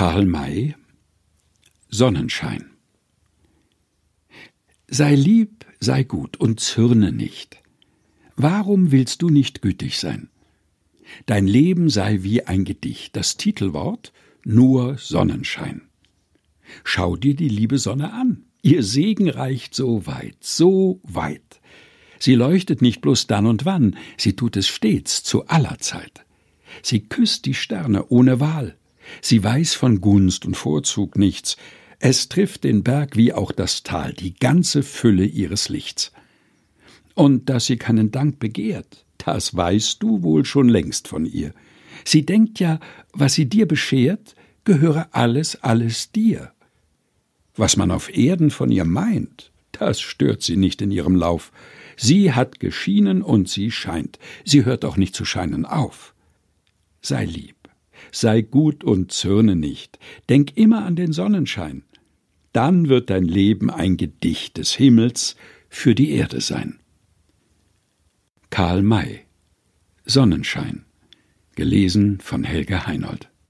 Karl May Sonnenschein Sei lieb, sei gut und zürne nicht. Warum willst du nicht gütig sein? Dein Leben sei wie ein Gedicht, das Titelwort nur Sonnenschein. Schau dir die liebe Sonne an. Ihr Segen reicht so weit, so weit. Sie leuchtet nicht bloß dann und wann, sie tut es stets, zu aller Zeit. Sie küsst die Sterne ohne Wahl. Sie weiß von Gunst und Vorzug nichts. Es trifft den Berg wie auch das Tal, die ganze Fülle ihres Lichts. Und dass sie keinen Dank begehrt, das weißt du wohl schon längst von ihr. Sie denkt ja, was sie dir beschert, gehöre alles, alles dir. Was man auf Erden von ihr meint, das stört sie nicht in ihrem Lauf. Sie hat geschienen und sie scheint. Sie hört auch nicht zu scheinen auf. Sei lieb, sei gut und zürne nicht. Denk immer an den Sonnenschein. Dann wird dein Leben ein Gedicht des Himmels für die Erde sein. Karl May Sonnenschein gelesen von Helga Heinold